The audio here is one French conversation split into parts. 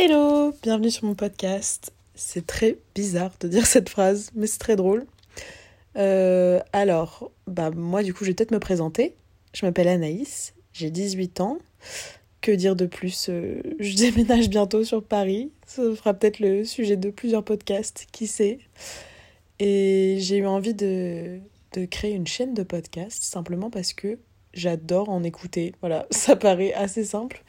Hello, bienvenue sur mon podcast. C'est très bizarre de dire cette phrase, mais c'est très drôle. Euh, alors, bah moi du coup, je vais peut-être me présenter. Je m'appelle Anaïs, j'ai 18 ans. Que dire de plus euh, Je déménage bientôt sur Paris. Ça fera peut-être le sujet de plusieurs podcasts, qui sait. Et j'ai eu envie de, de créer une chaîne de podcasts simplement parce que j'adore en écouter. Voilà, ça paraît assez simple,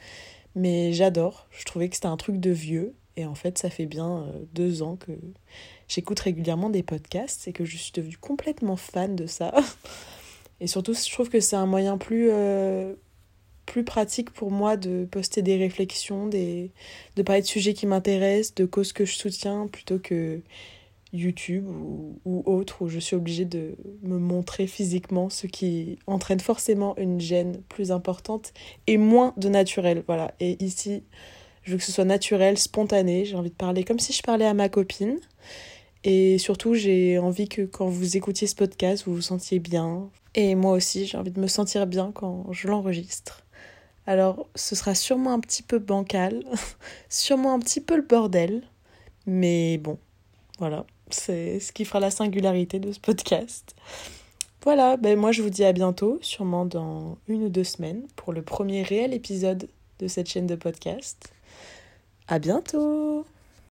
mais j'adore. Je trouvais que c'était un truc de vieux. Et en fait, ça fait bien euh, deux ans que j'écoute régulièrement des podcasts et que je suis devenue complètement fan de ça. Et surtout, je trouve que c'est un moyen plus, euh, plus pratique pour moi de poster des réflexions, des, de parler de sujets qui m'intéressent, de causes que je soutiens, plutôt que YouTube ou, ou autre, où je suis obligée de me montrer physiquement, ce qui entraîne forcément une gêne plus importante et moins de naturel. Voilà. Et ici, je veux que ce soit naturel, spontané. J'ai envie de parler comme si je parlais à ma copine. Et surtout, j'ai envie que quand vous écoutiez ce podcast, vous vous sentiez bien. Et moi aussi, j'ai envie de me sentir bien quand je l'enregistre. Alors, ce sera sûrement un petit peu bancal, sûrement un petit peu le bordel. Mais bon, voilà. C'est ce qui fera la singularité de ce podcast. Voilà, ben moi je vous dis à bientôt, sûrement dans une ou deux semaines, pour le premier réel épisode de cette chaîne de podcast. À bientôt